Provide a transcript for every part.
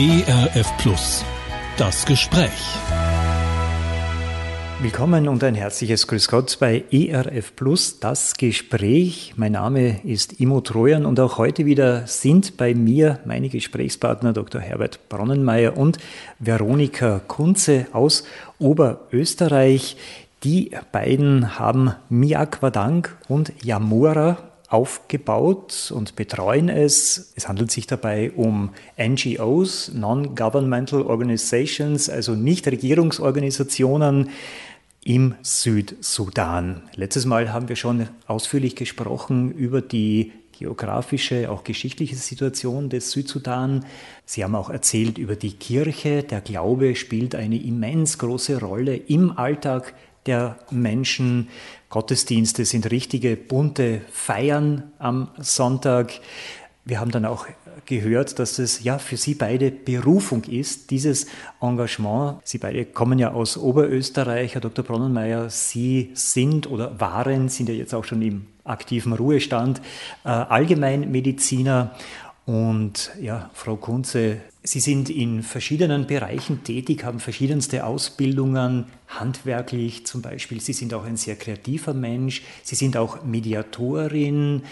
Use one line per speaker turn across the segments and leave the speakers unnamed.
ERF Plus. Das Gespräch.
Willkommen und ein herzliches Grüß Gott bei ERF Plus, das Gespräch. Mein Name ist Imo Trojan und auch heute wieder sind bei mir meine Gesprächspartner Dr. Herbert Bronnenmeier und Veronika Kunze aus Oberösterreich. Die beiden haben Miakwadank und Yamura aufgebaut und betreuen es. Es handelt sich dabei um NGOs, Non-Governmental Organizations, also Nichtregierungsorganisationen im Südsudan. Letztes Mal haben wir schon ausführlich gesprochen über die geografische, auch geschichtliche Situation des Südsudan. Sie haben auch erzählt über die Kirche. Der Glaube spielt eine immens große Rolle im Alltag der Menschen. Gottesdienste sind richtige bunte Feiern am Sonntag. Wir haben dann auch gehört, dass es ja für Sie beide Berufung ist, dieses Engagement. Sie beide kommen ja aus Oberösterreich, Herr Dr. Bronnenmeier. Sie sind oder waren, sind ja jetzt auch schon im aktiven Ruhestand, äh, Allgemeinmediziner. Und ja, Frau Kunze, Sie sind in verschiedenen Bereichen tätig, haben verschiedenste Ausbildungen, handwerklich zum Beispiel. Sie sind auch ein sehr kreativer Mensch. Sie sind auch Mediatorin.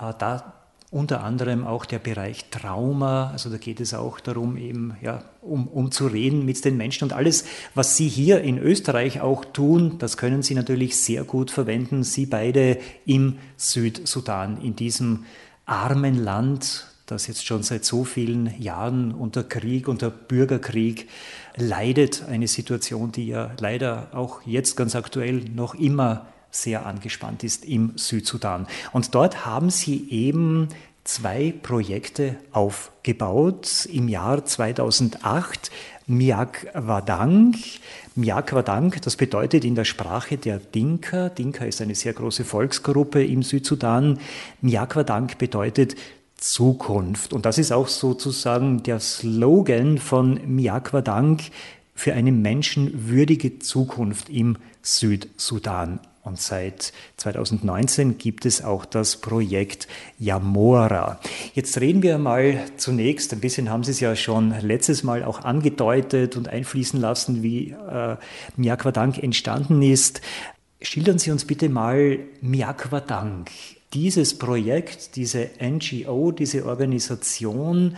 Äh, da unter anderem auch der Bereich Trauma. Also da geht es auch darum, eben ja, um, um zu reden mit den Menschen. Und alles, was Sie hier in Österreich auch tun, das können Sie natürlich sehr gut verwenden. Sie beide im Südsudan, in diesem armen Land, das jetzt schon seit so vielen Jahren unter Krieg, unter Bürgerkrieg leidet. Eine Situation, die ja leider auch jetzt ganz aktuell noch immer sehr angespannt ist im Südsudan. Und dort haben sie eben zwei Projekte aufgebaut. Im Jahr 2008 Miak Wadang. Miak Wadang, das bedeutet in der Sprache der Dinka, Dinka ist eine sehr große Volksgruppe im Südsudan, Miak Wadang bedeutet Zukunft. Und das ist auch sozusagen der Slogan von Miakwa Dank für eine menschenwürdige Zukunft im Südsudan. Und seit 2019 gibt es auch das Projekt Yamora. Jetzt reden wir mal zunächst, ein bisschen haben Sie es ja schon letztes Mal auch angedeutet und einfließen lassen, wie äh, Miakwadank entstanden ist. Schildern Sie uns bitte mal Miakwadank dieses Projekt, diese NGO, diese Organisation,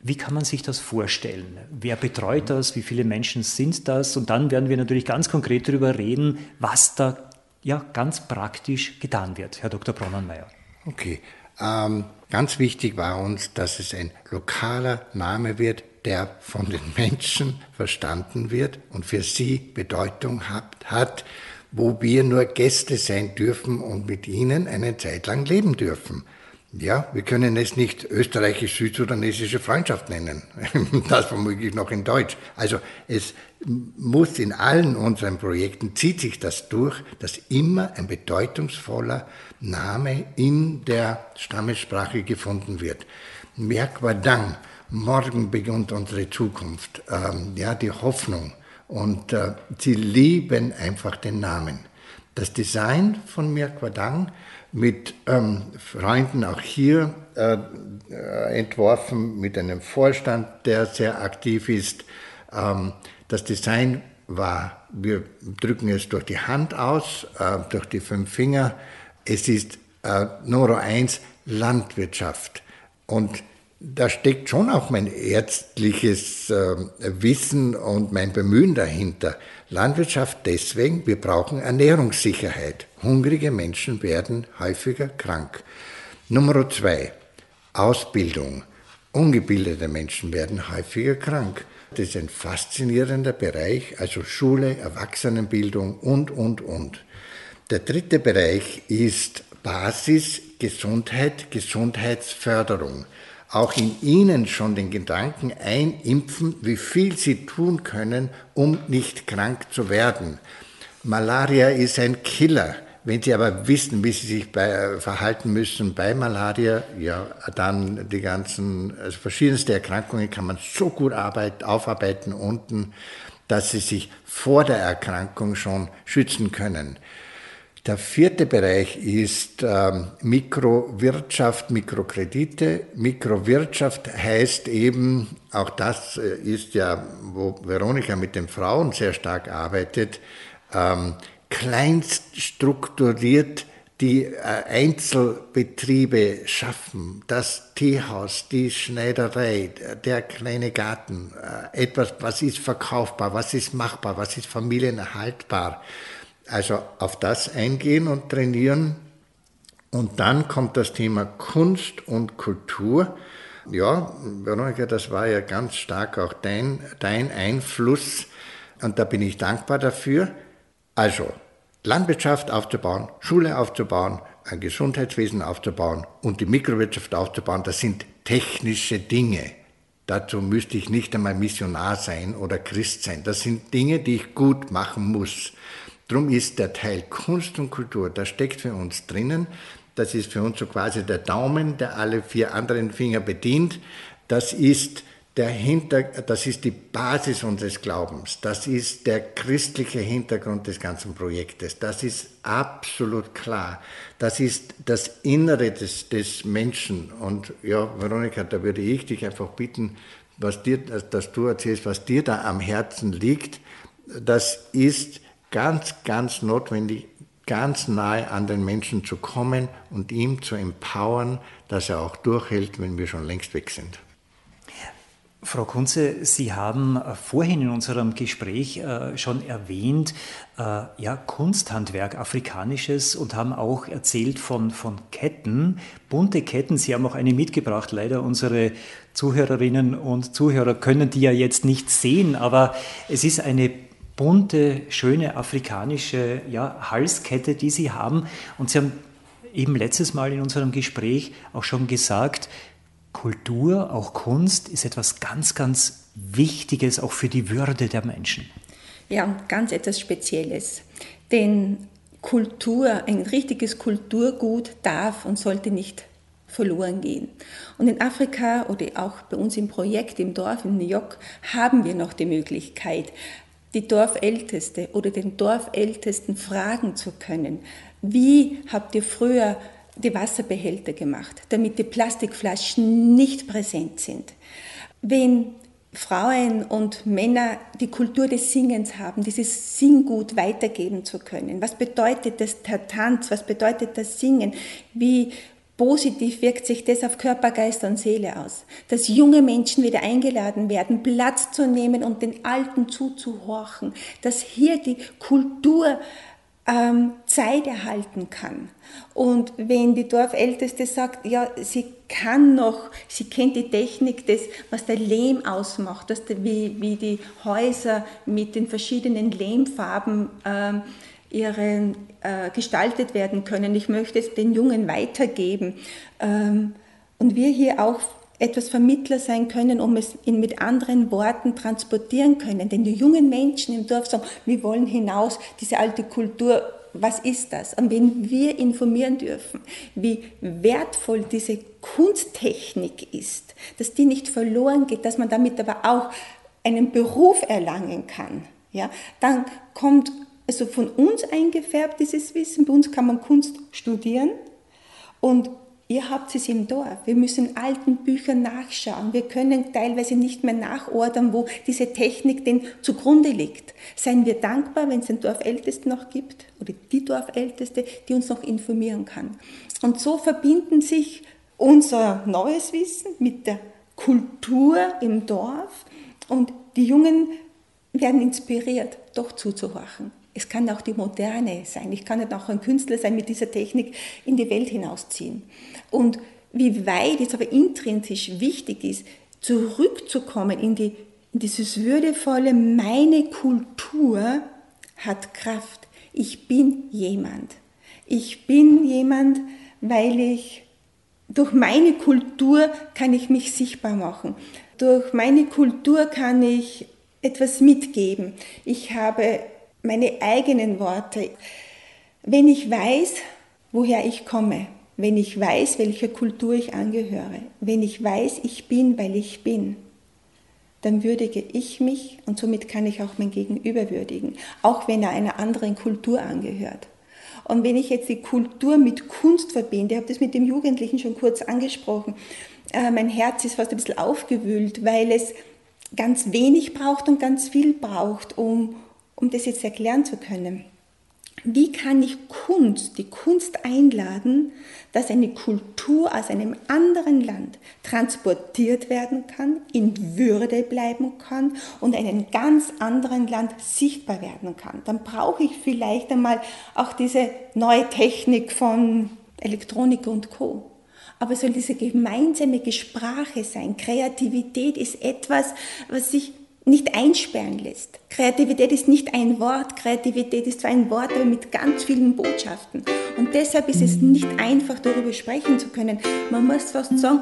wie kann man sich das vorstellen? Wer betreut das? Wie viele Menschen sind das? Und dann werden wir natürlich ganz konkret darüber reden, was da ja ganz praktisch getan wird, Herr Dr. Bronnenmeier.
Okay. Ähm, ganz wichtig war uns, dass es ein lokaler Name wird, der von den Menschen verstanden wird und für sie Bedeutung hat, hat wo wir nur Gäste sein dürfen und mit ihnen eine Zeit lang leben dürfen. Ja, wir können es nicht österreichisch-südsudanesische Freundschaft nennen. Das womöglich noch in Deutsch. Also es muss in allen unseren Projekten, zieht sich das durch, dass immer ein bedeutungsvoller Name in der Stammessprache gefunden wird. Merkwadang, morgen beginnt unsere Zukunft. Ähm, ja, die Hoffnung, und äh, sie lieben einfach den Namen. Das Design von Mirquadang mit ähm, Freunden auch hier äh, äh, entworfen, mit einem Vorstand, der sehr aktiv ist. Ähm, das Design war, wir drücken es durch die Hand aus, äh, durch die fünf Finger. Es ist äh, Nummer eins Landwirtschaft. Und da steckt schon auch mein ärztliches äh, Wissen und mein Bemühen dahinter. Landwirtschaft deswegen, wir brauchen Ernährungssicherheit. Hungrige Menschen werden häufiger krank. Nummer zwei, Ausbildung. Ungebildete Menschen werden häufiger krank. Das ist ein faszinierender Bereich, also Schule, Erwachsenenbildung und, und, und. Der dritte Bereich ist Basis, Gesundheit, Gesundheitsförderung auch in ihnen schon den Gedanken einimpfen, wie viel sie tun können, um nicht krank zu werden. Malaria ist ein Killer. Wenn Sie aber wissen, wie Sie sich bei, äh, verhalten müssen bei Malaria, ja, dann die ganzen also verschiedenste Erkrankungen kann man so gut arbeit, aufarbeiten unten, dass Sie sich vor der Erkrankung schon schützen können. Der vierte Bereich ist ähm, Mikrowirtschaft, Mikrokredite. Mikrowirtschaft heißt eben, auch das äh, ist ja, wo Veronika mit den Frauen sehr stark arbeitet, ähm, kleinst strukturiert die äh, Einzelbetriebe schaffen, das Teehaus, die Schneiderei, der kleine Garten, äh, etwas, was ist verkaufbar, was ist machbar, was ist familienerhaltbar. Also auf das eingehen und trainieren. Und dann kommt das Thema Kunst und Kultur. Ja, Veronika, das war ja ganz stark auch dein, dein Einfluss und da bin ich dankbar dafür. Also, Landwirtschaft aufzubauen, Schule aufzubauen, ein Gesundheitswesen aufzubauen und die Mikrowirtschaft aufzubauen, das sind technische Dinge. Dazu müsste ich nicht einmal Missionar sein oder Christ sein. Das sind Dinge, die ich gut machen muss. Drum ist der Teil Kunst und Kultur, da steckt für uns drinnen. Das ist für uns so quasi der Daumen, der alle vier anderen Finger bedient. Das ist der Hinter, das ist die Basis unseres Glaubens. Das ist der christliche Hintergrund des ganzen Projektes. Das ist absolut klar. Das ist das Innere des, des Menschen. Und ja, Veronika, da würde ich dich einfach bitten, was dir, dass du erzählst, was dir da am Herzen liegt. Das ist ganz, ganz notwendig, ganz nahe an den Menschen zu kommen und ihm zu empowern, dass er auch durchhält, wenn wir schon längst weg sind.
Frau Kunze, Sie haben äh, vorhin in unserem Gespräch äh, schon erwähnt, äh, ja, Kunsthandwerk, afrikanisches und haben auch erzählt von, von Ketten, bunte Ketten. Sie haben auch eine mitgebracht. Leider unsere Zuhörerinnen und Zuhörer können die ja jetzt nicht sehen, aber es ist eine bunte, schöne afrikanische ja, Halskette, die Sie haben. Und Sie haben eben letztes Mal in unserem Gespräch auch schon gesagt, Kultur, auch Kunst, ist etwas ganz, ganz Wichtiges auch für die Würde der Menschen.
Ja, ganz etwas Spezielles. Denn Kultur, ein richtiges Kulturgut darf und sollte nicht verloren gehen. Und in Afrika oder auch bei uns im Projekt im Dorf in New York haben wir noch die Möglichkeit, die Dorfälteste oder den Dorfältesten fragen zu können, wie habt ihr früher die Wasserbehälter gemacht, damit die Plastikflaschen nicht präsent sind. Wenn Frauen und Männer die Kultur des Singens haben, dieses Singgut weitergeben zu können. Was bedeutet das, der Tanz? Was bedeutet das Singen? Wie positiv wirkt sich das auf Körper, Geist und Seele aus? Dass junge Menschen wieder eingeladen werden, Platz zu nehmen und den Alten zuzuhorchen. Dass hier die Kultur ähm, Zeit erhalten kann. Und wenn die Dorfälteste sagt, ja, sie kann noch, sie kennt die Technik des, was der Lehm ausmacht, dass der, wie, wie die Häuser mit den verschiedenen Lehmfarben ähm, ihren, äh, gestaltet werden können. Ich möchte es den Jungen weitergeben. Ähm, und wir hier auch etwas Vermittler sein können, um es in, mit anderen Worten transportieren können. Denn die jungen Menschen im Dorf sagen, wir wollen hinaus, diese alte Kultur, was ist das? Und wenn wir informieren dürfen, wie wertvoll diese Kunsttechnik ist, dass die nicht verloren geht, dass man damit aber auch einen Beruf erlangen kann, ja, dann kommt also von uns eingefärbt dieses Wissen. Bei uns kann man Kunst studieren und Ihr habt es im Dorf. Wir müssen alten Büchern nachschauen. Wir können teilweise nicht mehr nachordern, wo diese Technik denn zugrunde liegt. Seien wir dankbar, wenn es den Dorfältesten noch gibt oder die Dorfälteste, die uns noch informieren kann. Und so verbinden sich unser neues Wissen mit der Kultur im Dorf und die Jungen werden inspiriert, doch zuzuhorchen. Es kann auch die Moderne sein. Ich kann auch ein Künstler sein, mit dieser Technik in die Welt hinausziehen. Und wie weit es aber intrinsisch wichtig ist, zurückzukommen in, die, in dieses würdevolle, meine Kultur hat Kraft. Ich bin jemand. Ich bin jemand, weil ich durch meine Kultur kann ich mich sichtbar machen. Durch meine Kultur kann ich etwas mitgeben. Ich habe meine eigenen Worte. Wenn ich weiß, woher ich komme, wenn ich weiß, welcher Kultur ich angehöre, wenn ich weiß, ich bin, weil ich bin, dann würdige ich mich und somit kann ich auch mein Gegenüber würdigen, auch wenn er einer anderen Kultur angehört. Und wenn ich jetzt die Kultur mit Kunst verbinde, ich habe das mit dem Jugendlichen schon kurz angesprochen, äh, mein Herz ist fast ein bisschen aufgewühlt, weil es ganz wenig braucht und ganz viel braucht, um, um das jetzt erklären zu können. Wie kann ich Kunst, die Kunst einladen, dass eine Kultur aus einem anderen Land transportiert werden kann, in Würde bleiben kann und in einem ganz anderen Land sichtbar werden kann? Dann brauche ich vielleicht einmal auch diese neue Technik von Elektronik und Co aber es soll diese gemeinsame Sprache sein. Kreativität ist etwas, was sich nicht einsperren lässt. Kreativität ist nicht ein Wort, Kreativität ist zwar ein Wort, aber mit ganz vielen Botschaften. Und deshalb ist es nicht einfach, darüber sprechen zu können. Man muss fast sagen,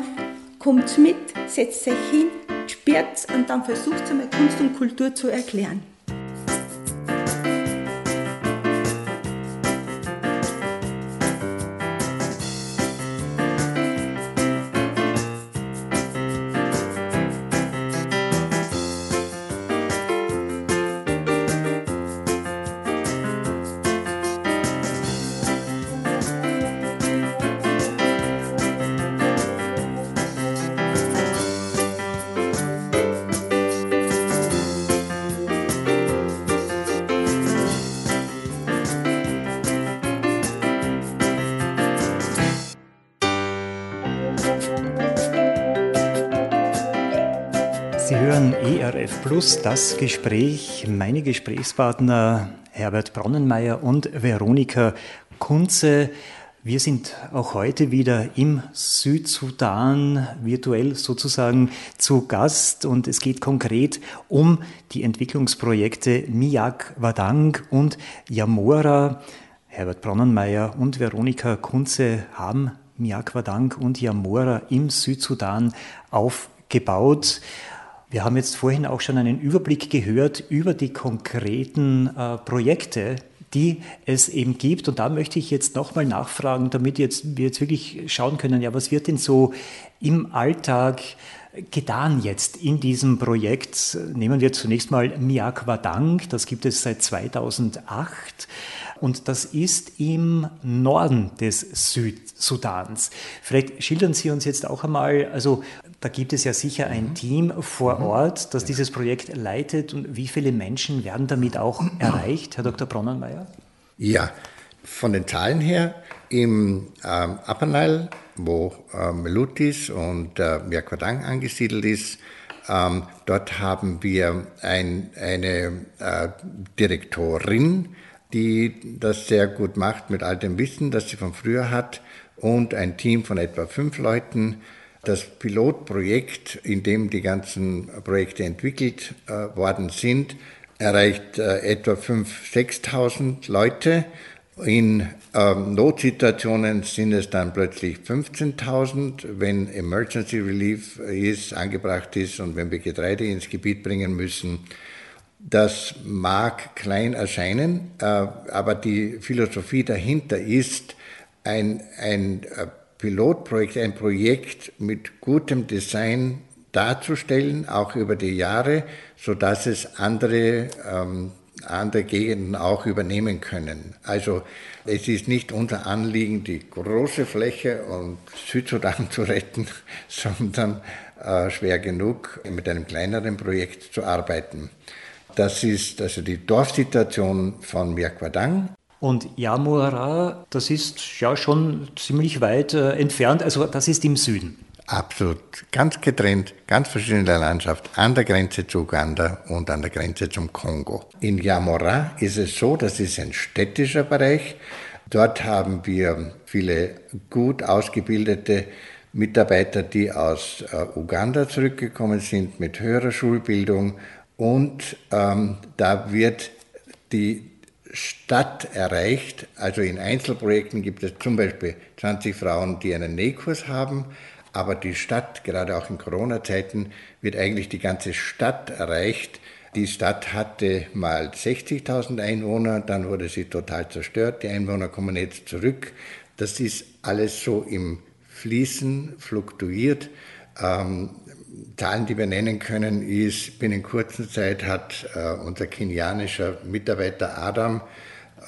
kommt mit, setzt euch hin, spürt und dann versucht es einmal Kunst und Kultur zu erklären.
ERF Plus das Gespräch. Meine Gesprächspartner Herbert Bronnenmeier und Veronika Kunze. Wir sind auch heute wieder im Südsudan virtuell sozusagen zu Gast und es geht konkret um die Entwicklungsprojekte Miak Wadang und Yamora. Herbert Bronnenmeier und Veronika Kunze haben Miak Wadang und Yamora im Südsudan aufgebaut. Wir haben jetzt vorhin auch schon einen Überblick gehört über die konkreten äh, Projekte, die es eben gibt. Und da möchte ich jetzt nochmal nachfragen, damit jetzt, wir jetzt wirklich schauen können, ja, was wird denn so im Alltag getan jetzt in diesem Projekt? Nehmen wir zunächst mal Miakwadang, das gibt es seit 2008 und das ist im Norden des Südsudans. Vielleicht schildern Sie uns jetzt auch einmal, also da gibt es ja sicher ein mhm. Team vor mhm. Ort, das dieses Projekt leitet. Und wie viele Menschen werden damit auch erreicht, Herr Dr. Bronnenmeier?
Ja, von den Zahlen her im ähm, Upper Nile, wo äh, Melutis und äh, Mirkwadang angesiedelt ist, ähm, dort haben wir ein, eine äh, Direktorin, die das sehr gut macht mit all dem Wissen, das sie von früher hat, und ein Team von etwa fünf Leuten, das Pilotprojekt, in dem die ganzen Projekte entwickelt äh, worden sind, erreicht äh, etwa 5.000, 6.000 Leute. In ähm, Notsituationen sind es dann plötzlich 15.000, wenn Emergency Relief ist, angebracht ist und wenn wir Getreide ins Gebiet bringen müssen. Das mag klein erscheinen, äh, aber die Philosophie dahinter ist, ein, ein äh, Pilotprojekt, ein Projekt mit gutem Design darzustellen, auch über die Jahre, so dass es andere, ähm, andere Gegenden auch übernehmen können. Also es ist nicht unser Anliegen, die große Fläche und Südsudan zu retten, sondern äh, schwer genug, mit einem kleineren Projekt zu arbeiten. Das ist also die Dorfsituation von Mirkwadang.
Und Yamura, das ist ja schon ziemlich weit äh, entfernt, also das ist im Süden.
Absolut, ganz getrennt, ganz verschiedene Landschaft, an der Grenze zu Uganda und an der Grenze zum Kongo. In Yamura ist es so, das ist ein städtischer Bereich. Dort haben wir viele gut ausgebildete Mitarbeiter, die aus äh, Uganda zurückgekommen sind mit höherer Schulbildung. Und ähm, da wird die Stadt erreicht. Also in Einzelprojekten gibt es zum Beispiel 20 Frauen, die einen Nähkurs haben, aber die Stadt, gerade auch in Corona-Zeiten, wird eigentlich die ganze Stadt erreicht. Die Stadt hatte mal 60.000 Einwohner, dann wurde sie total zerstört. Die Einwohner kommen jetzt zurück. Das ist alles so im Fließen, fluktuiert. Ähm, Zahlen, die wir nennen können, ist, binnen kurzer Zeit hat äh, unser kenianischer Mitarbeiter Adam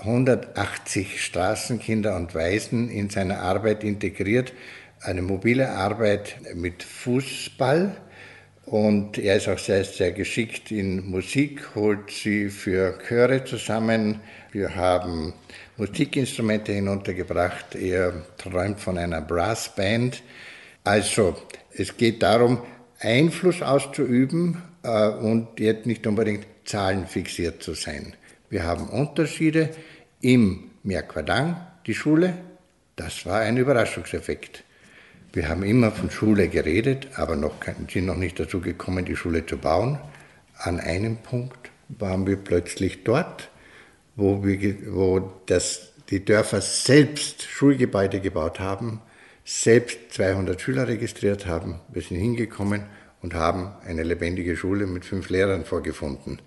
180 Straßenkinder und Waisen in seine Arbeit integriert. Eine mobile Arbeit mit Fußball. Und er ist auch sehr, sehr geschickt in Musik, holt sie für Chöre zusammen. Wir haben Musikinstrumente hinuntergebracht. Er träumt von einer Brassband. Also, es geht darum, Einfluss auszuüben äh, und jetzt nicht unbedingt zahlenfixiert zu sein. Wir haben Unterschiede im Merquadang, die Schule. Das war ein Überraschungseffekt. Wir haben immer von Schule geredet, aber noch, sind noch nicht dazu gekommen, die Schule zu bauen. An einem Punkt waren wir plötzlich dort, wo, wir, wo das, die Dörfer selbst Schulgebäude gebaut haben, selbst 200 Schüler registriert haben. Wir sind hingekommen und haben eine lebendige Schule mit fünf Lehrern vorgefunden.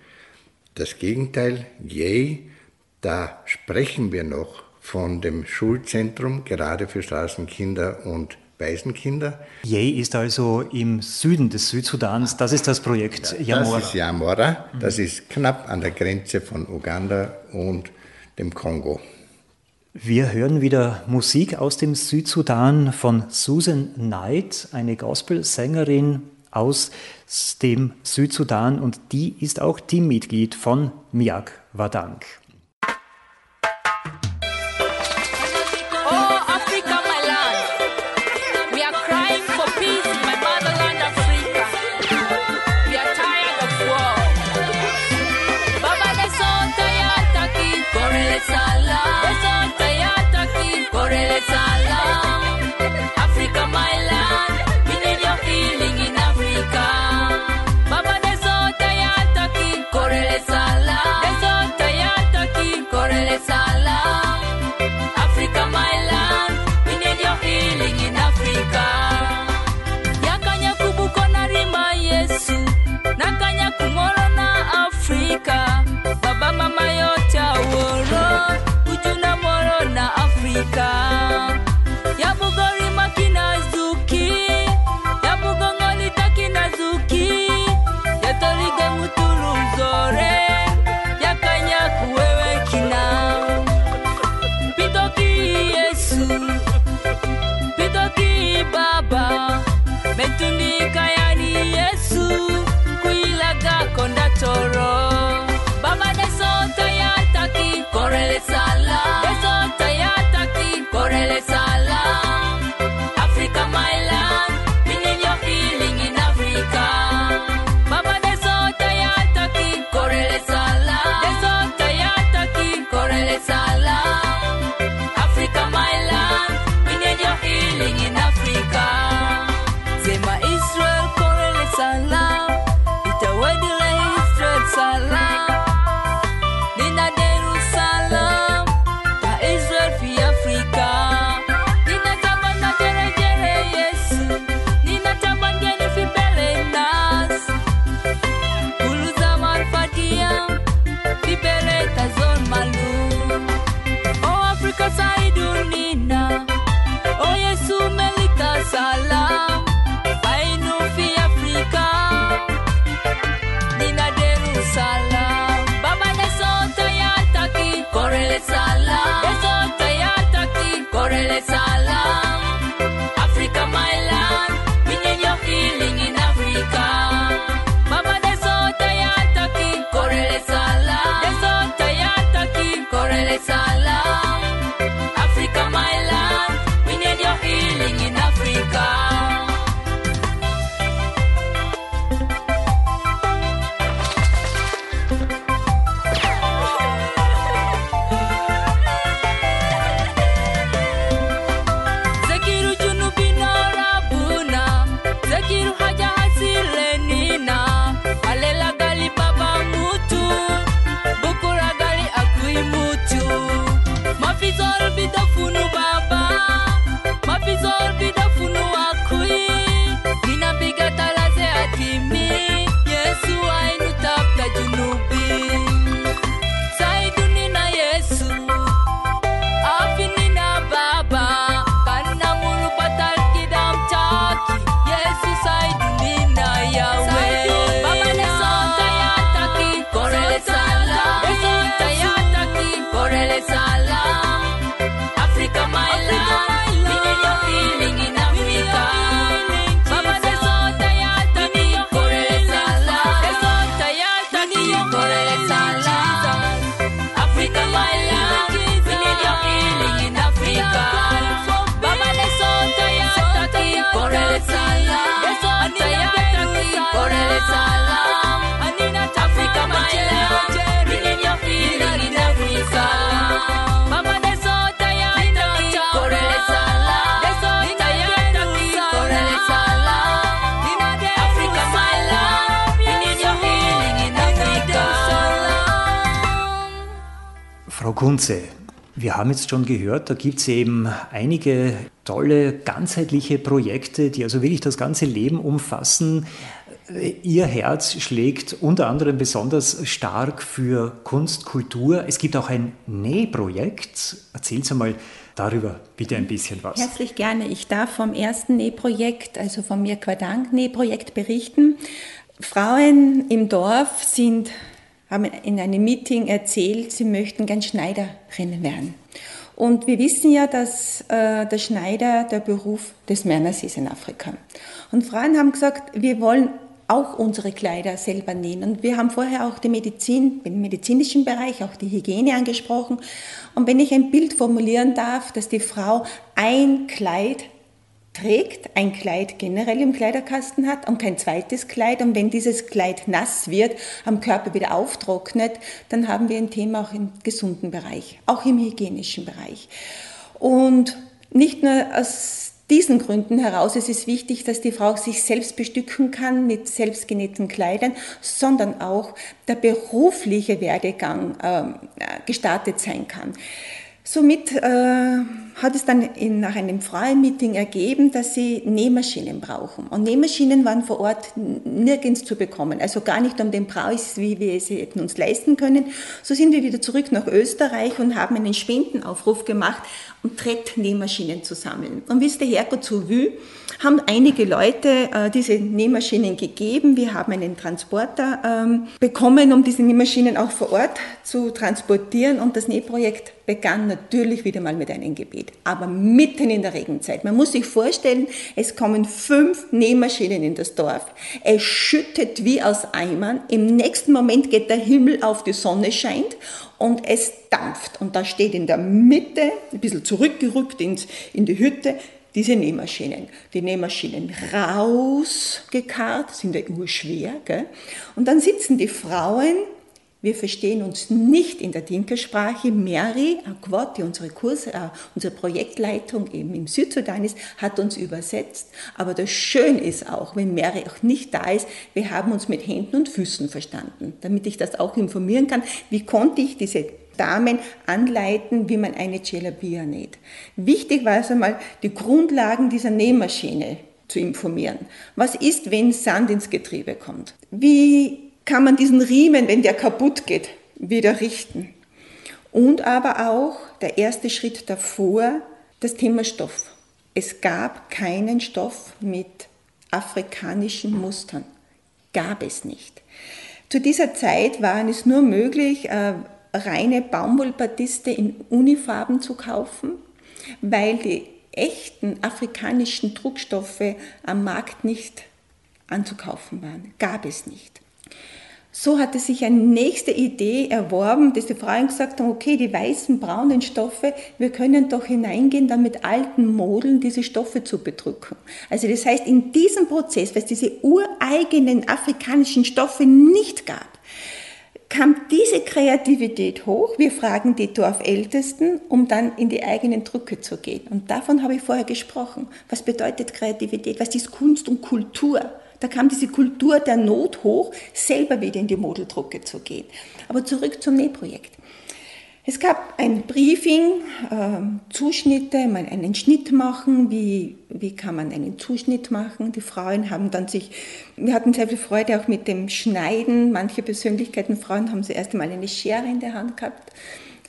Das Gegenteil, yay, da sprechen wir noch von dem Schulzentrum, gerade für Straßenkinder und Waisenkinder.
Yay ist also im Süden des Südsudans. Das ist das Projekt
Yamora. Das ist Yamora. Das ist knapp an der Grenze von Uganda und dem Kongo.
Wir hören wieder Musik aus dem Südsudan von Susan Knight, eine Gospelsängerin aus dem Südsudan und die ist auch Teammitglied von Miak Wadank.
Kunze, wir haben jetzt schon gehört, da gibt es eben einige tolle, ganzheitliche Projekte, die also wirklich das ganze Leben umfassen. Ihr Herz schlägt unter anderem besonders stark für Kunst, Kultur. Es gibt auch ein Nähprojekt. Erzählen Sie mal darüber bitte ein bisschen was.
Herzlich gerne. Ich darf vom ersten Nähprojekt, also vom Mir Quadank Nähprojekt berichten. Frauen im Dorf sind, haben in einem Meeting erzählt, sie möchten gern Schneiderinnen werden. Und wir wissen ja, dass äh, der Schneider der Beruf des Männers ist in Afrika. Und Frauen haben gesagt, wir wollen auch unsere Kleider selber nähen. Und wir haben vorher auch die Medizin, den medizinischen Bereich, auch die Hygiene angesprochen. Und wenn ich ein Bild formulieren darf, dass die Frau ein Kleid trägt, ein Kleid generell im Kleiderkasten hat und kein zweites Kleid und wenn dieses Kleid nass wird, am Körper wieder auftrocknet, dann haben wir ein Thema auch im gesunden Bereich, auch im hygienischen Bereich. Und nicht nur aus diesen Gründen heraus ist es wichtig, dass die Frau sich selbst bestücken kann mit selbstgenähten Kleidern, sondern auch der berufliche Werdegang äh, gestartet sein kann. Somit äh, hat es dann in, nach einem freien Meeting ergeben, dass sie Nähmaschinen brauchen. Und Nähmaschinen waren vor Ort nirgends zu bekommen, also gar nicht um den Preis, wie wir sie hätten uns leisten können. So sind wir wieder zurück nach Österreich und haben einen Spendenaufruf gemacht, um Tretnähmaschinen zu sammeln. Und wie es der Herrgott so will, haben einige Leute äh, diese Nähmaschinen gegeben. Wir haben einen Transporter ähm, bekommen, um diese Nähmaschinen auch vor Ort zu transportieren. Und das Nähprojekt begann natürlich wieder mal mit einem Gebet, aber mitten in der Regenzeit. Man muss sich vorstellen, es kommen fünf Nähmaschinen in das Dorf. Es schüttet wie aus Eimern. Im nächsten Moment geht der Himmel auf, die Sonne scheint und es dampft. Und da steht in der Mitte, ein bisschen zurückgerückt ins, in die Hütte, diese Nähmaschinen. Die Nähmaschinen rausgekarrt, sind ja nur schwer. Gell? Und dann sitzen die Frauen, wir verstehen uns nicht in der Dinkersprache. Mary die unsere Kurse, äh, unsere Projektleitung eben im Südsudan ist, hat uns übersetzt. Aber das Schöne ist auch, wenn Mary auch nicht da ist, wir haben uns mit Händen und Füßen verstanden, damit ich das auch informieren kann. Wie konnte ich diese Damen anleiten, wie man eine Celabia näht. Wichtig war also mal, die Grundlagen dieser Nähmaschine zu informieren. Was ist, wenn Sand ins Getriebe kommt? Wie kann man diesen Riemen, wenn der kaputt geht, wieder richten? Und aber auch der erste Schritt davor, das Thema Stoff. Es gab keinen Stoff mit afrikanischen Mustern. Gab es nicht. Zu dieser Zeit war es nur möglich, äh, reine Baumwollbatiste in Unifarben zu kaufen, weil die echten afrikanischen Druckstoffe am Markt nicht anzukaufen waren. Gab es nicht. So hatte sich eine nächste Idee erworben, dass die Frauen gesagt haben, okay, die weißen, braunen Stoffe, wir können doch hineingehen, dann mit alten Modeln diese Stoffe zu bedrücken. Also das heißt, in diesem Prozess, weil es diese ureigenen afrikanischen Stoffe nicht gab, kam diese Kreativität hoch. Wir fragen die Dorfältesten, um dann in die eigenen Drücke zu gehen. Und davon habe ich vorher gesprochen. Was bedeutet Kreativität? Was ist Kunst und Kultur? Da kam diese Kultur der Not hoch, selber wieder in die Modeldrucke zu gehen. Aber zurück zum Nähprojekt. Es gab ein Briefing, äh, Zuschnitte, mal einen Schnitt machen, wie, wie kann man einen Zuschnitt machen. Die Frauen haben dann sich, wir hatten sehr viel Freude auch mit dem Schneiden. Manche Persönlichkeiten, Frauen haben zuerst einmal eine Schere in der Hand gehabt.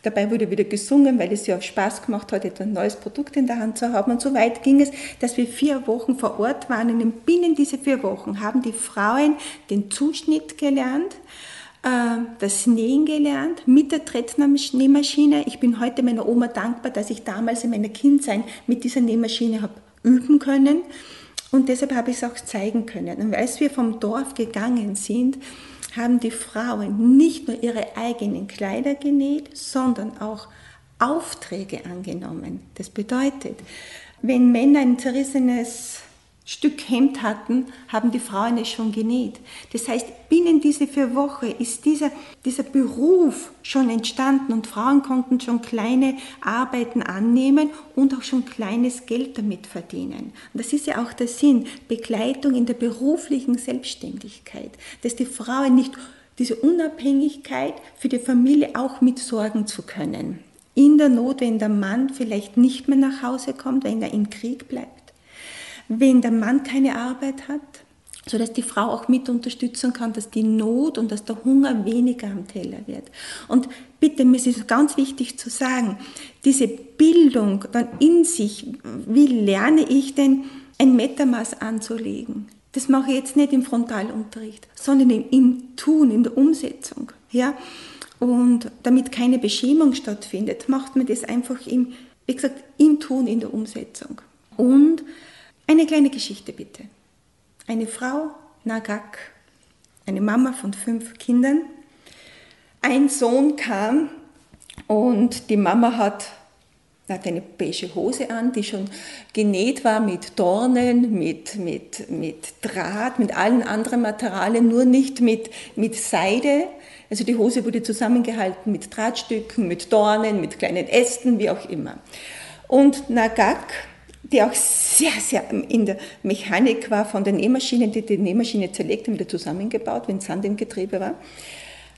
Dabei wurde wieder gesungen, weil es ja auch Spaß gemacht hat, ein neues Produkt in der Hand zu haben. Und so weit ging es, dass wir vier Wochen vor Ort waren. Und binnen diese vier Wochen haben die Frauen den Zuschnitt gelernt, das Nähen gelernt mit der Tretner-Nähmaschine. Ich bin heute meiner Oma dankbar, dass ich damals in meiner Kindheit mit dieser Nähmaschine habe üben können. Und deshalb habe ich es auch zeigen können. Und als wir vom Dorf gegangen sind, haben die Frauen nicht nur ihre eigenen Kleider genäht, sondern auch Aufträge angenommen. Das bedeutet, wenn Männer ein zerrissenes Stück Hemd hatten, haben die Frauen es schon genäht. Das heißt, binnen dieser vier Wochen ist dieser, dieser Beruf schon entstanden und Frauen konnten schon kleine Arbeiten annehmen und auch schon kleines Geld damit verdienen. Und das ist ja auch der Sinn, Begleitung in der beruflichen Selbstständigkeit, dass die Frauen nicht diese Unabhängigkeit für die Familie auch mit sorgen zu können. In der Not, wenn der Mann vielleicht nicht mehr nach Hause kommt, wenn er im Krieg bleibt, wenn der Mann keine Arbeit hat, sodass die Frau auch mit unterstützen kann, dass die Not und dass der Hunger weniger am Teller wird. Und bitte, mir ist es ganz wichtig zu sagen, diese Bildung dann in sich, wie lerne ich denn ein Metamaß anzulegen? Das mache ich jetzt nicht im Frontalunterricht, sondern im, im Tun, in der Umsetzung. Ja? Und damit keine Beschämung stattfindet, macht man das einfach im, wie gesagt, im Tun, in der Umsetzung. Und eine kleine Geschichte bitte. Eine Frau, Nagak, eine Mama von fünf Kindern. Ein Sohn kam und die Mama hat hat eine beige Hose an, die schon genäht war mit Dornen, mit, mit, mit Draht, mit allen anderen Materialien, nur nicht mit, mit Seide. Also die Hose wurde zusammengehalten mit Drahtstücken, mit Dornen, mit kleinen Ästen, wie auch immer. Und Nagak, die auch sehr, sehr in der Mechanik war von der Nähmaschine, die die Nähmaschine zerlegt und wieder zusammengebaut, wenn Sand im Getriebe war,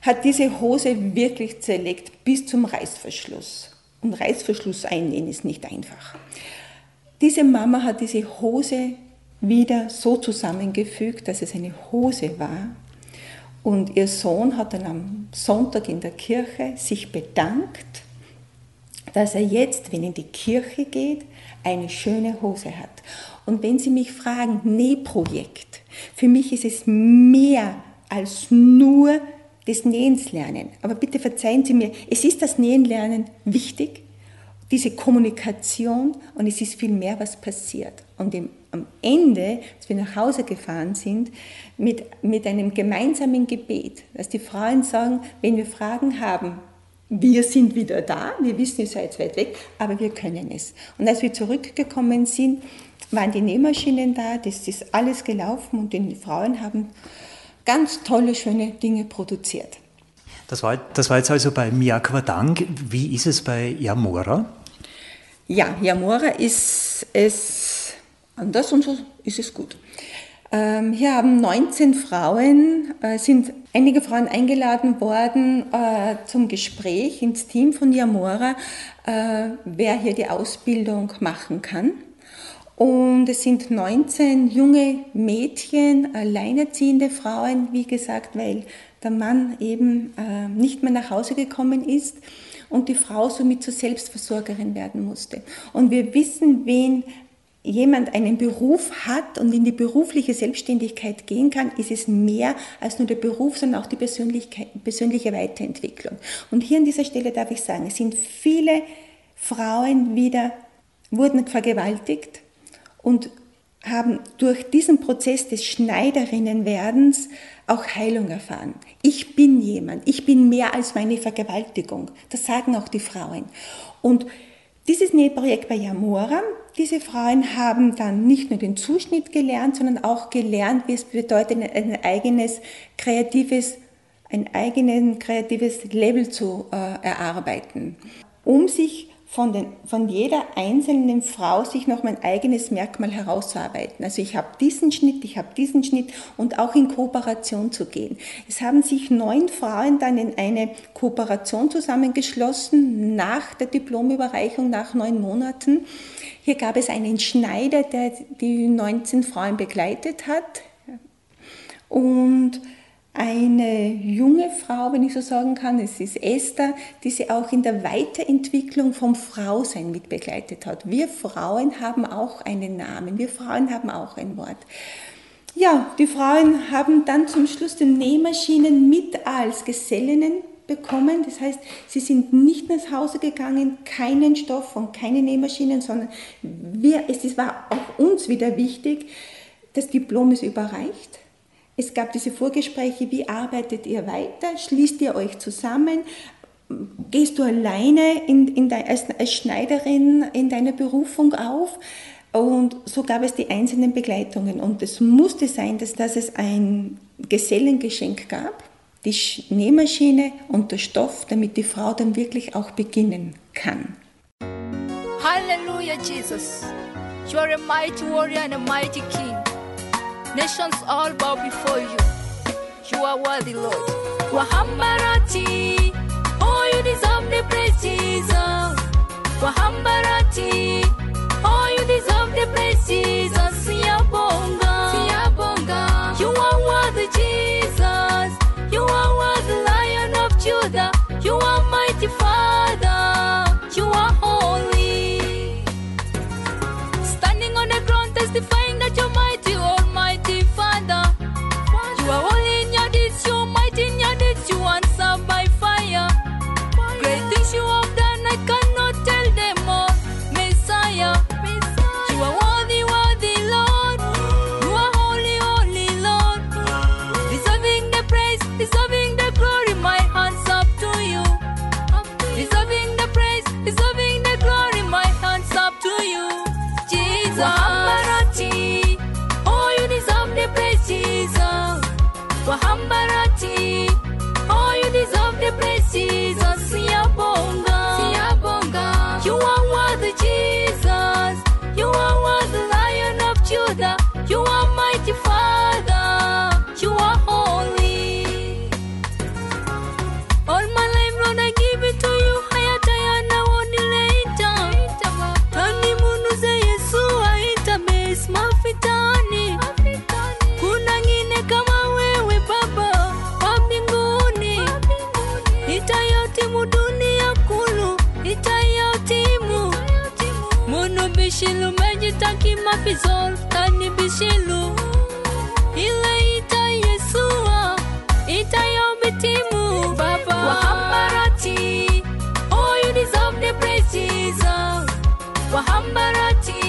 hat diese Hose wirklich zerlegt bis zum Reißverschluss. Und Reißverschluss einnähen ist nicht einfach. Diese Mama hat diese Hose wieder so zusammengefügt, dass es eine Hose war. Und ihr Sohn hat dann am Sonntag in der Kirche sich bedankt, dass er jetzt, wenn er in die Kirche geht, eine schöne Hose hat. Und wenn Sie mich fragen, Nähprojekt, für mich ist es mehr als nur des Nähens lernen. Aber bitte verzeihen Sie mir, es ist das Nähen lernen wichtig, diese Kommunikation und es ist viel mehr, was passiert. Und im, am Ende, als wir nach Hause gefahren sind, mit, mit einem gemeinsamen Gebet, dass die Frauen sagen, wenn wir Fragen haben, wir sind wieder da, wir wissen, ihr seid weit weg, aber wir können es. Und als wir zurückgekommen sind, waren die Nähmaschinen da, das ist alles gelaufen und die Frauen haben ganz tolle, schöne Dinge produziert.
Das war, das war jetzt also bei Miakwadang. Wie ist es bei Yamora?
Ja, Yamora ist es anders und so ist es gut. Ähm, hier haben 19 Frauen, äh, sind einige Frauen eingeladen worden äh, zum Gespräch ins Team von Yamora, äh, wer hier die Ausbildung machen kann. Und es sind 19 junge Mädchen, alleinerziehende Frauen, wie gesagt, weil der Mann eben äh, nicht mehr nach Hause gekommen ist und die Frau somit zur Selbstversorgerin werden musste. Und wir wissen, wen jemand einen Beruf hat und in die berufliche Selbstständigkeit gehen kann, ist es mehr als nur der Beruf, sondern auch die persönliche Weiterentwicklung. Und hier an dieser Stelle darf ich sagen, es sind viele Frauen wieder, wurden vergewaltigt, und haben durch diesen Prozess des Schneiderinnenwerdens auch Heilung erfahren. Ich bin jemand, ich bin mehr als meine Vergewaltigung. Das sagen auch die Frauen. Und dieses Nähprojekt bei Yamura, diese Frauen haben dann nicht nur den Zuschnitt gelernt, sondern auch gelernt, wie es bedeutet, ein eigenes kreatives, ein eigenes kreatives Level zu äh, erarbeiten, um sich von, den, von jeder einzelnen Frau sich noch mein eigenes Merkmal herauszuarbeiten. Also ich habe diesen Schnitt, ich habe diesen Schnitt und auch in Kooperation zu gehen. Es haben sich neun Frauen dann in eine Kooperation zusammengeschlossen nach der Diplomüberreichung, nach neun Monaten. Hier gab es einen Schneider, der die 19 Frauen begleitet hat. Und eine junge Frau, wenn ich so sagen kann, es ist Esther, die sie auch in der Weiterentwicklung vom Frausein mit begleitet hat. Wir Frauen haben auch einen Namen, wir Frauen haben auch ein Wort. Ja, die Frauen haben dann zum Schluss die Nähmaschinen mit als Gesellinnen bekommen. Das heißt, sie sind nicht nach Hause gegangen, keinen Stoff und keine Nähmaschinen, sondern wir, es war auch uns wieder wichtig, das Diplom ist überreicht es gab diese Vorgespräche, wie arbeitet ihr weiter, schließt ihr euch zusammen, gehst du alleine in, in de, als, als Schneiderin in deiner Berufung auf? Und so gab es die einzelnen Begleitungen. Und es musste sein, dass, dass es ein Gesellengeschenk gab, die Nähmaschine und der Stoff, damit die Frau dann wirklich auch beginnen kann.
Hallelujah, Jesus. You are a mighty warrior and a mighty king. Nations all bow before you. You are worthy, Lord. Wahambarati. Oh, you deserve the praise, Jesus. Wahambarati. Oh, you deserve the praise, Jesus. Siyabonga. Siyabonga. You are worthy, Jesus. You are worthy, Lion of Judah. You are mighty Father. You are holy. Standing on the ground, testifying Wahambarati.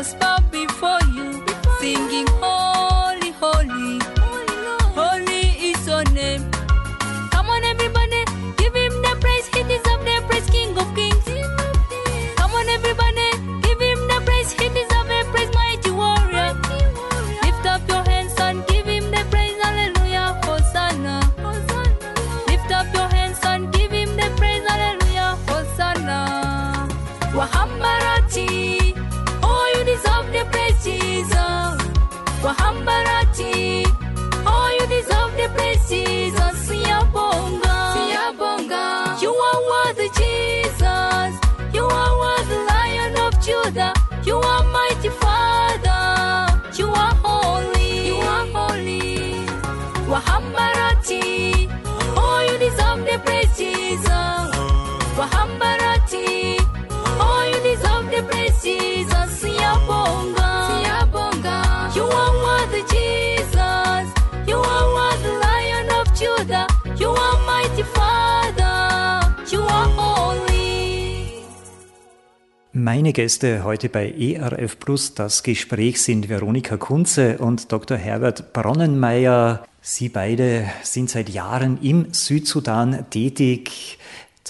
All angels Wahambarati. Oh, you deserve the praise, Jesus. Siyabonga. Siyabonga. You are worthy, Jesus. You are worthy, Lion of Judah. You are mighty Father. You are holy.
Meine Gäste heute bei ERF Plus, das Gespräch sind Veronika Kunze und Dr. Herbert Bronnenmeier. Sie beide sind seit Jahren im Südsudan tätig.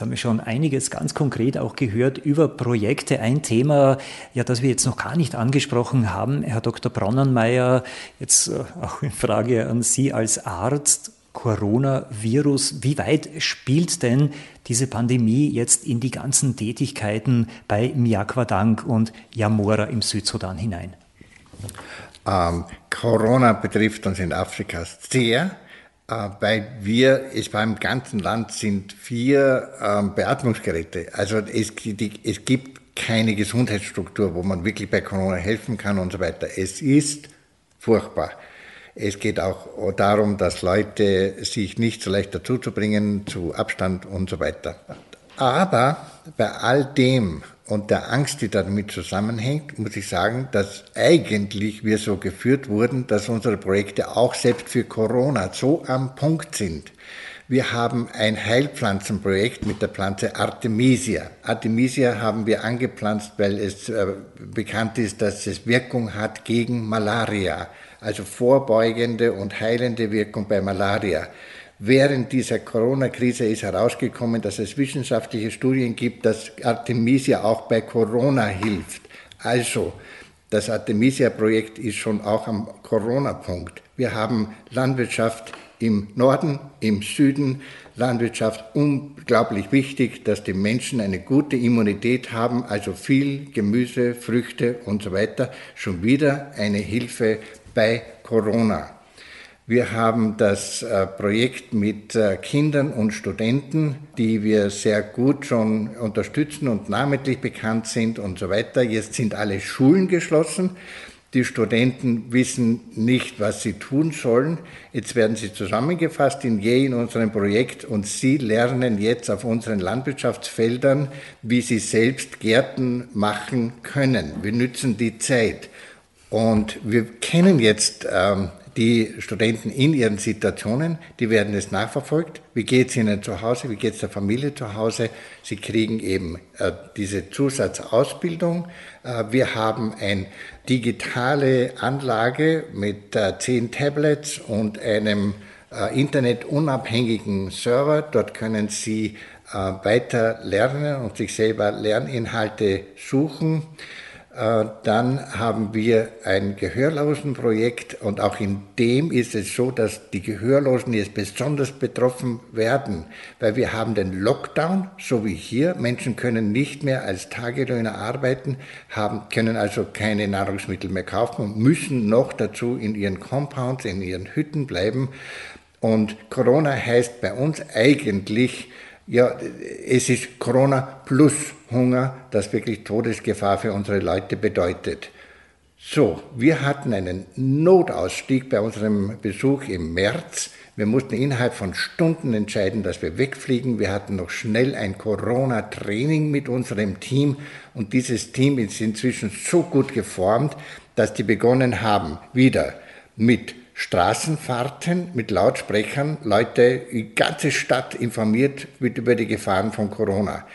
Jetzt haben wir schon einiges ganz konkret auch gehört über Projekte. Ein Thema, ja, das wir jetzt noch gar nicht angesprochen haben, Herr Dr. Bronnenmeier, jetzt äh, auch in Frage an Sie als Arzt. Coronavirus, wie weit spielt denn diese Pandemie jetzt in die ganzen Tätigkeiten bei Miyakwadang und Yamora im Südsudan hinein?
Ähm, Corona betrifft uns in Afrika sehr, weil wir, es beim ganzen Land sind vier ähm, Beatmungsgeräte. Also es, die, es gibt keine Gesundheitsstruktur, wo man wirklich bei Corona helfen kann und so weiter. Es ist furchtbar. Es geht auch darum, dass Leute sich nicht so leicht dazu zu bringen, zu Abstand und so weiter. Aber bei all dem und der Angst, die damit zusammenhängt, muss ich sagen, dass eigentlich wir so geführt wurden, dass unsere Projekte auch selbst für Corona so am Punkt sind, Wir haben ein Heilpflanzenprojekt mit der Pflanze Artemisia. Artemisia haben wir angepflanzt, weil es äh, bekannt ist, dass es Wirkung hat gegen Malaria, also vorbeugende und heilende Wirkung bei Malaria. Während dieser Corona-Krise ist herausgekommen, dass es wissenschaftliche Studien gibt, dass Artemisia auch bei Corona hilft. Also, das Artemisia-Projekt ist schon auch am Corona-Punkt. Wir haben Landwirtschaft im Norden, im Süden, Landwirtschaft unglaublich wichtig, dass die Menschen eine gute Immunität haben, also viel Gemüse, Früchte und so weiter. Schon wieder eine Hilfe bei Corona. Wir haben das äh, Projekt mit äh, Kindern und Studenten, die wir sehr gut schon unterstützen und namentlich bekannt sind und so weiter. Jetzt sind alle Schulen geschlossen. Die Studenten wissen nicht, was sie tun sollen. Jetzt werden sie zusammengefasst in je in unserem Projekt und sie lernen jetzt auf unseren Landwirtschaftsfeldern, wie sie selbst Gärten machen können. Wir nützen die Zeit. Und wir kennen jetzt ähm, die Studenten in ihren Situationen, die werden es nachverfolgt. Wie geht es ihnen zu Hause? Wie geht es der Familie zu Hause? Sie kriegen eben äh, diese Zusatzausbildung. Äh, wir haben eine digitale Anlage mit äh, zehn Tablets und einem äh, internetunabhängigen Server. Dort können Sie äh, weiter lernen und sich selber Lerninhalte suchen. Äh, dann haben wir ein Gehörlosenprojekt und auch in dem ist es so, dass die Gehörlosen jetzt besonders betroffen werden, weil wir haben den Lockdown, so wie hier. Menschen können nicht mehr als Tagelöhner arbeiten, haben, können also keine Nahrungsmittel mehr kaufen und müssen noch dazu in ihren Compounds, in ihren Hütten bleiben. Und Corona heißt bei uns eigentlich, ja, es ist Corona plus Hunger, das wirklich Todesgefahr für unsere Leute bedeutet. So, wir hatten einen Notausstieg bei unserem Besuch im März. Wir mussten innerhalb von Stunden entscheiden, dass wir wegfliegen. Wir hatten noch schnell ein Corona-Training mit unserem Team und dieses Team ist inzwischen so gut geformt, dass die begonnen haben, wieder mit Straßenfahrten mit Lautsprechern Leute, die ganze Stadt informiert wird über die Gefahren von Corona.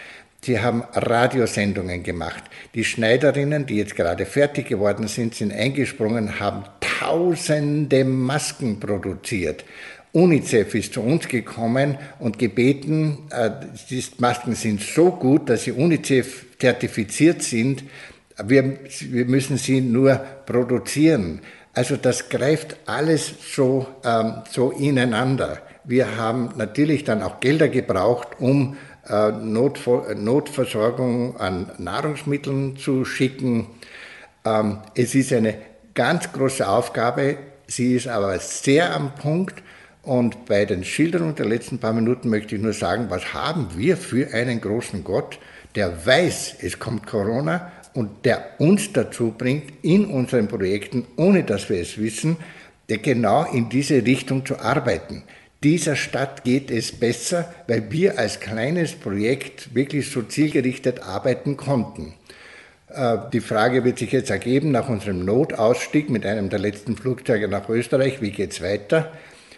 Sie haben Radiosendungen gemacht. Die Schneiderinnen, die jetzt gerade fertig geworden sind, sind eingesprungen, haben tausende Masken produziert. UNICEF ist zu uns gekommen und gebeten, äh, die Masken sind so gut, dass sie UNICEF zertifiziert sind. Wir, wir müssen sie nur produzieren. Also das greift alles so, ähm, so ineinander. Wir haben natürlich dann auch Gelder gebraucht, um Notver Notversorgung an Nahrungsmitteln zu schicken. Ähm, es ist eine ganz große Aufgabe, sie ist aber sehr am Punkt. Und bei den Schilderungen der letzten paar Minuten möchte ich nur sagen, was haben wir für einen großen Gott, der weiß, es kommt Corona und der uns dazu bringt, in unseren Projekten, ohne dass wir es wissen, genau in diese Richtung zu arbeiten. Dieser Stadt geht es besser, weil wir als kleines Projekt wirklich so zielgerichtet arbeiten konnten. Äh, die Frage wird sich jetzt ergeben nach unserem Notausstieg mit einem der letzten Flugzeuge nach Österreich, wie geht es weiter?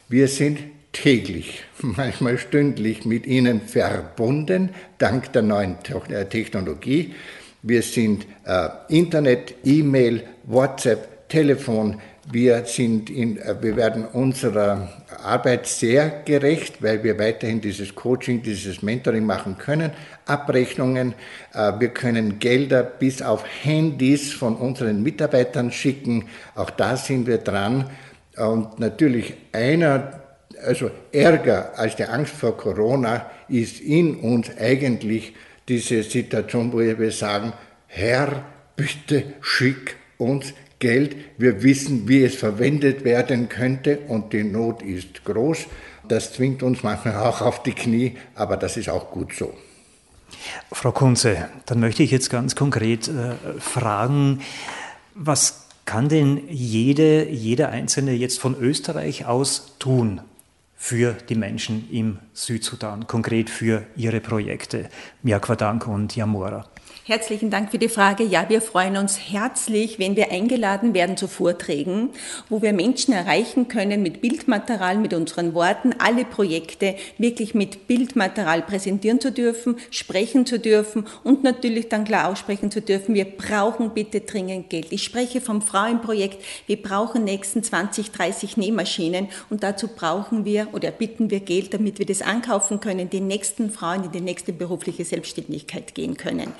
Wir sind täglich, manchmal stündlich mit Ihnen verbunden, dank der neuen äh, Technologie. Wir sind äh, Internet, E-Mail, WhatsApp, Telefon. Wir, sind in, äh, wir werden unserer Arbeit sehr gerecht, weil wir weiterhin dieses Coaching, dieses Mentoring machen können. Abrechnungen, äh, wir können Gelder bis auf Handys von unseren Mitarbeitern schicken. Auch da sind wir dran. Und natürlich einer, also Ärger als die Angst vor Corona ist in uns eigentlich diese Situation, wo wir sagen, Herr, bitte schick uns Geld. Wir wissen, wie es verwendet werden könnte und die Not ist groß. Das zwingt uns manchmal auch auf die Knie, aber das ist auch gut so.
Frau Kunze, dann möchte ich jetzt ganz konkret äh, fragen, was kann denn jede, jeder Einzelne jetzt von Österreich aus tun für die Menschen im Südsudan, konkret für Ihre Projekte, Miakwadank und Yamora?
Herzlichen Dank für die Frage. Ja, wir freuen uns herzlich, wenn wir eingeladen werden zu Vorträgen, wo wir Menschen erreichen können mit Bildmaterial, mit unseren Worten, alle Projekte wirklich mit Bildmaterial präsentieren zu dürfen, sprechen zu dürfen und natürlich dann klar aussprechen zu dürfen, wir brauchen bitte dringend Geld. Ich spreche vom Frauenprojekt, wir brauchen nächsten 20, 30 Nähmaschinen und dazu brauchen wir oder bitten wir Geld, damit wir das ankaufen können, die nächsten Frauen in die nächste berufliche Selbstständigkeit gehen können.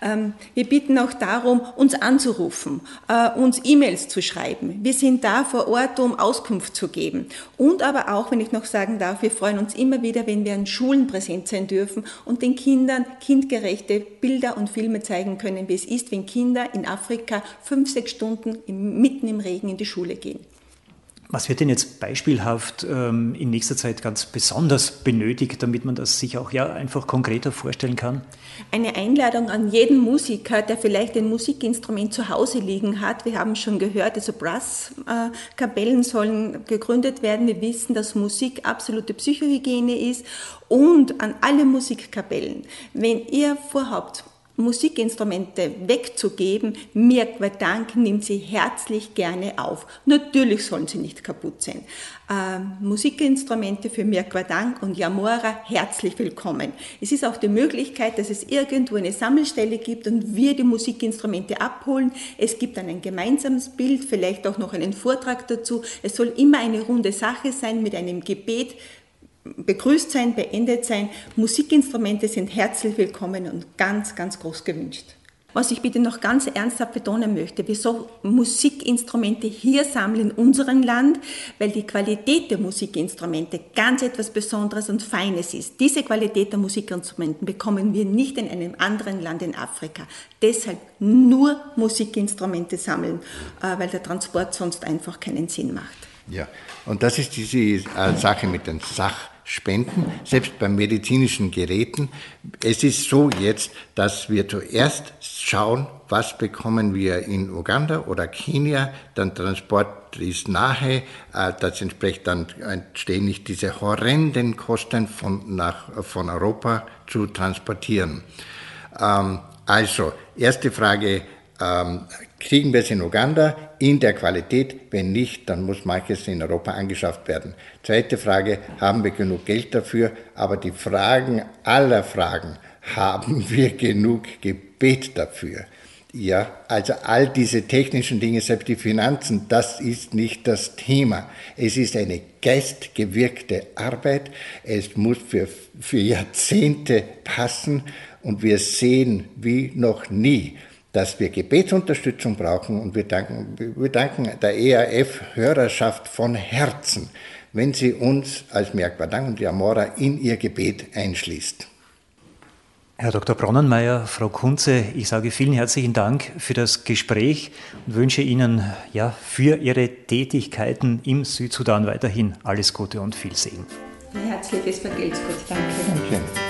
Ähm, wir bitten auch darum, uns anzurufen, äh, uns E-Mails zu schreiben. Wir sind da vor Ort, um Auskunft zu geben. Und aber auch, wenn ich noch sagen darf, wir freuen uns immer wieder, wenn wir an Schulen präsent sein dürfen und den Kindern kindgerechte Bilder und Filme zeigen können, wie es ist, wenn Kinder in Afrika fünf, sechs Stunden mitten im Regen in die Schule gehen.
Was wird denn jetzt beispielhaft ähm, in nächster Zeit ganz besonders benötigt, damit man das sich auch ja einfach konkreter vorstellen kann?
Eine Einladung an jeden Musiker, der vielleicht ein Musikinstrument zu Hause liegen hat. Wir haben schon gehört, also Brasskapellen sollen gegründet werden. Wir wissen, dass Musik absolute Psychohygiene ist. Und an alle Musikkapellen, wenn ihr vorhabt, Musikinstrumente wegzugeben, mir Dank nimmt sie herzlich gerne auf. Natürlich sollen sie nicht kaputt sein. Ähm, Musikinstrumente für Mirkwa Dank und Yamora herzlich willkommen. Es ist auch die Möglichkeit, dass es irgendwo eine Sammelstelle gibt und wir die Musikinstrumente abholen. Es gibt dann ein gemeinsames Bild, vielleicht auch noch einen Vortrag dazu. Es soll immer eine runde Sache sein mit einem Gebet begrüßt sein, beendet sein. Musikinstrumente sind herzlich willkommen und ganz, ganz groß gewünscht. Was ich bitte noch ganz ernsthaft betonen möchte, sollen Musikinstrumente hier sammeln in unserem Land, weil die Qualität der Musikinstrumente ganz etwas Besonderes und Feines ist. Diese Qualität der Musikinstrumente bekommen wir nicht in einem anderen Land in Afrika. Deshalb nur Musikinstrumente sammeln, äh, weil der Transport sonst einfach keinen Sinn macht.
Ja, und das ist diese äh, Sache mit den Sach spenden, selbst bei medizinischen Geräten. Es ist so jetzt, dass wir zuerst schauen, was bekommen wir in Uganda oder Kenia, dann Transport ist nahe, äh, das entspricht dann entstehen nicht diese horrenden Kosten von, nach, von Europa zu transportieren. Ähm, also, erste Frage, ähm, kriegen wir es in Uganda in der Qualität? Wenn nicht, dann muss manches in Europa angeschafft werden. Zweite Frage, haben wir genug Geld dafür? Aber die Fragen aller Fragen, haben wir genug Gebet dafür? Ja, also all diese technischen Dinge, selbst die Finanzen, das ist nicht das Thema. Es ist eine geistgewirkte Arbeit. Es muss für, für Jahrzehnte passen und wir sehen wie noch nie, dass wir Gebetsunterstützung brauchen und wir danken, wir danken der ERF-Hörerschaft von Herzen, wenn sie uns als Merkwadang und Yamora in ihr Gebet einschließt.
Herr Dr. Bronnenmeier, Frau Kunze, ich sage vielen herzlichen Dank für das Gespräch und wünsche Ihnen ja, für Ihre Tätigkeiten im Südsudan weiterhin alles Gute und viel Segen.
Herzliches Vergelt's Gott. Danke. Danke.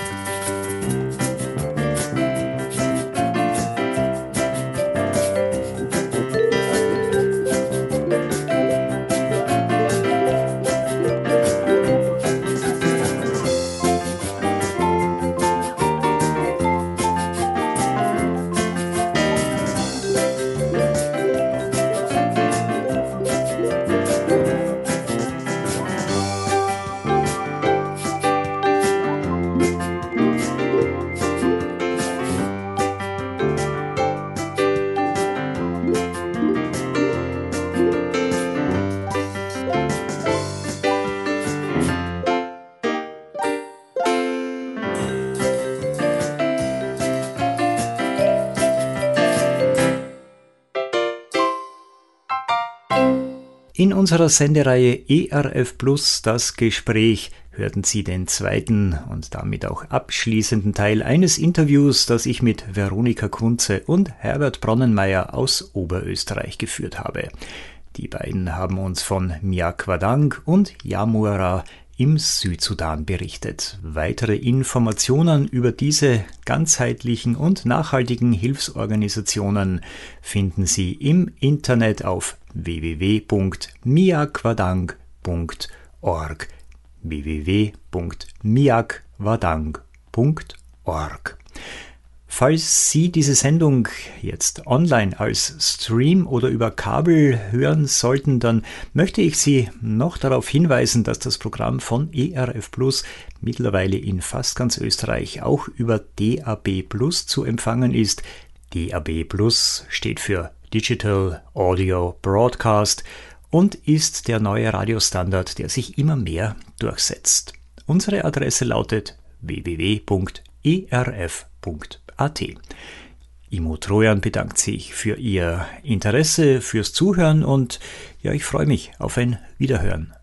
In unserer Sendereihe ERF Plus das Gespräch hörten Sie den zweiten und damit auch abschließenden Teil eines Interviews, das ich mit Veronika Kunze und Herbert Bronnenmeier aus Oberösterreich geführt habe. Die beiden haben uns von Miakwadang und Yamura im Südsudan berichtet. Weitere Informationen über diese ganzheitlichen und nachhaltigen Hilfsorganisationen finden Sie im Internet auf www.miakwadang.org. www.miakwadang.org. Falls Sie diese Sendung jetzt online als Stream oder über Kabel hören sollten, dann möchte ich Sie noch darauf hinweisen, dass das Programm von ERF Plus mittlerweile in fast ganz Österreich auch über DAB Plus zu empfangen ist. DAB Plus steht für Digital Audio Broadcast und ist der neue Radiostandard, der sich immer mehr durchsetzt. Unsere Adresse lautet www.erf.at. Imo Trojan bedankt sich für Ihr Interesse, fürs Zuhören und ja, ich freue mich auf ein Wiederhören.